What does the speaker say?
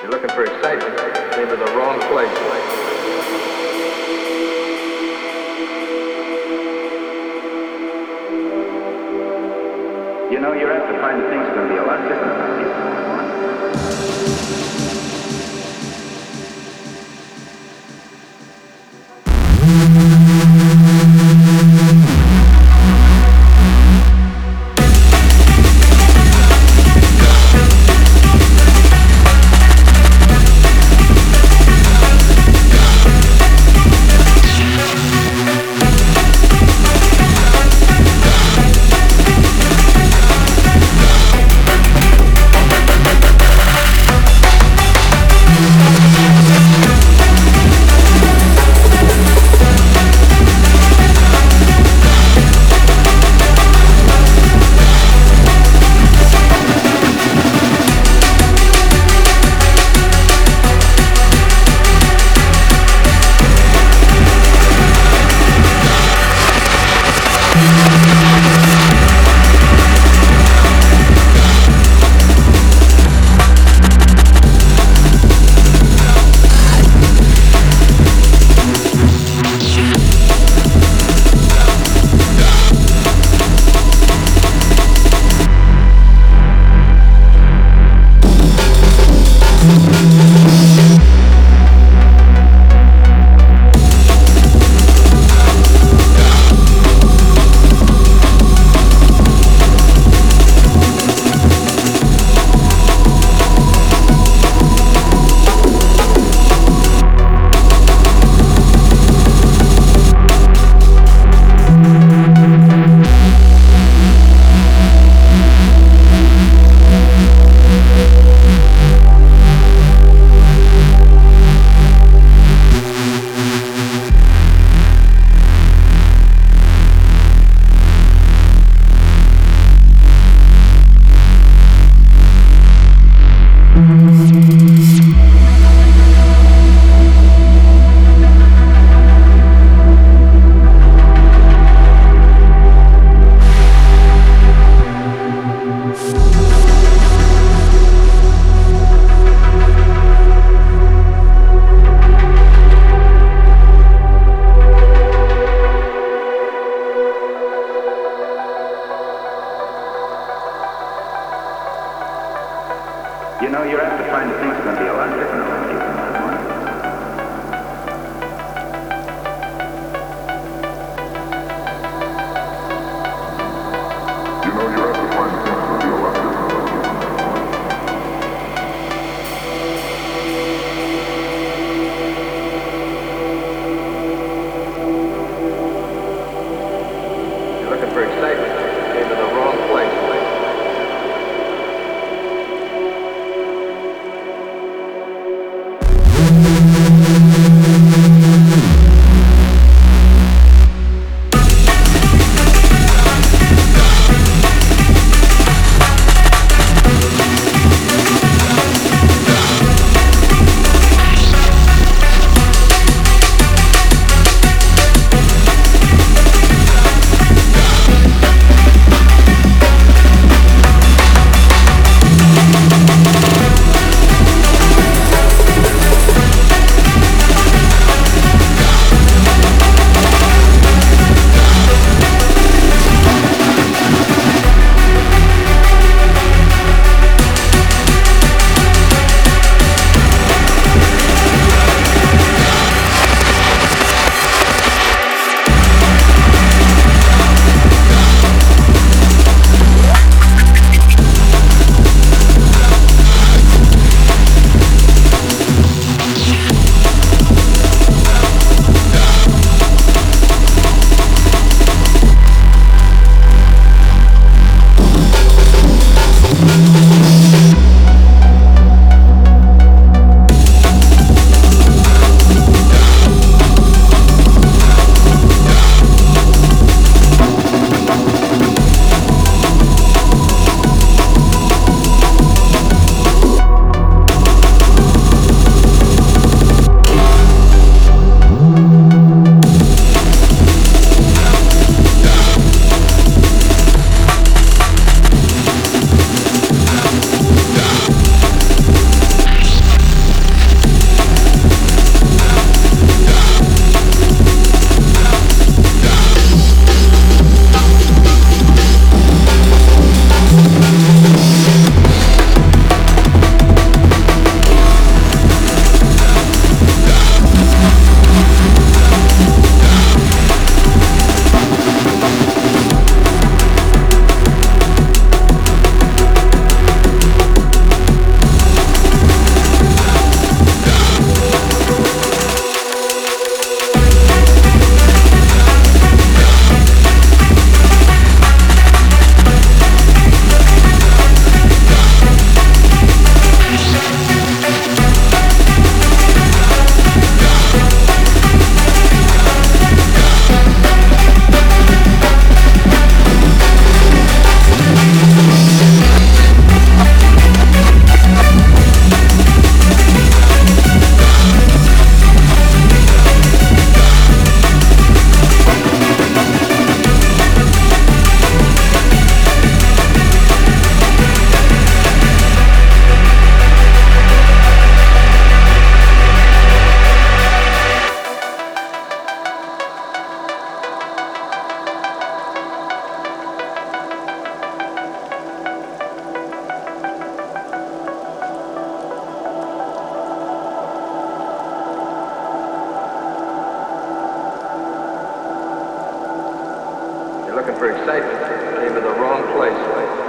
You're looking for excitement. Came to the wrong place. You know, you're apt to find that things are going to be a lot different you know, you're apt to find that things are going to be a lot different around here from what you want. You know, you have to find things to be a lot different. You're looking for excitement. Looking for excitement. Came to the wrong place.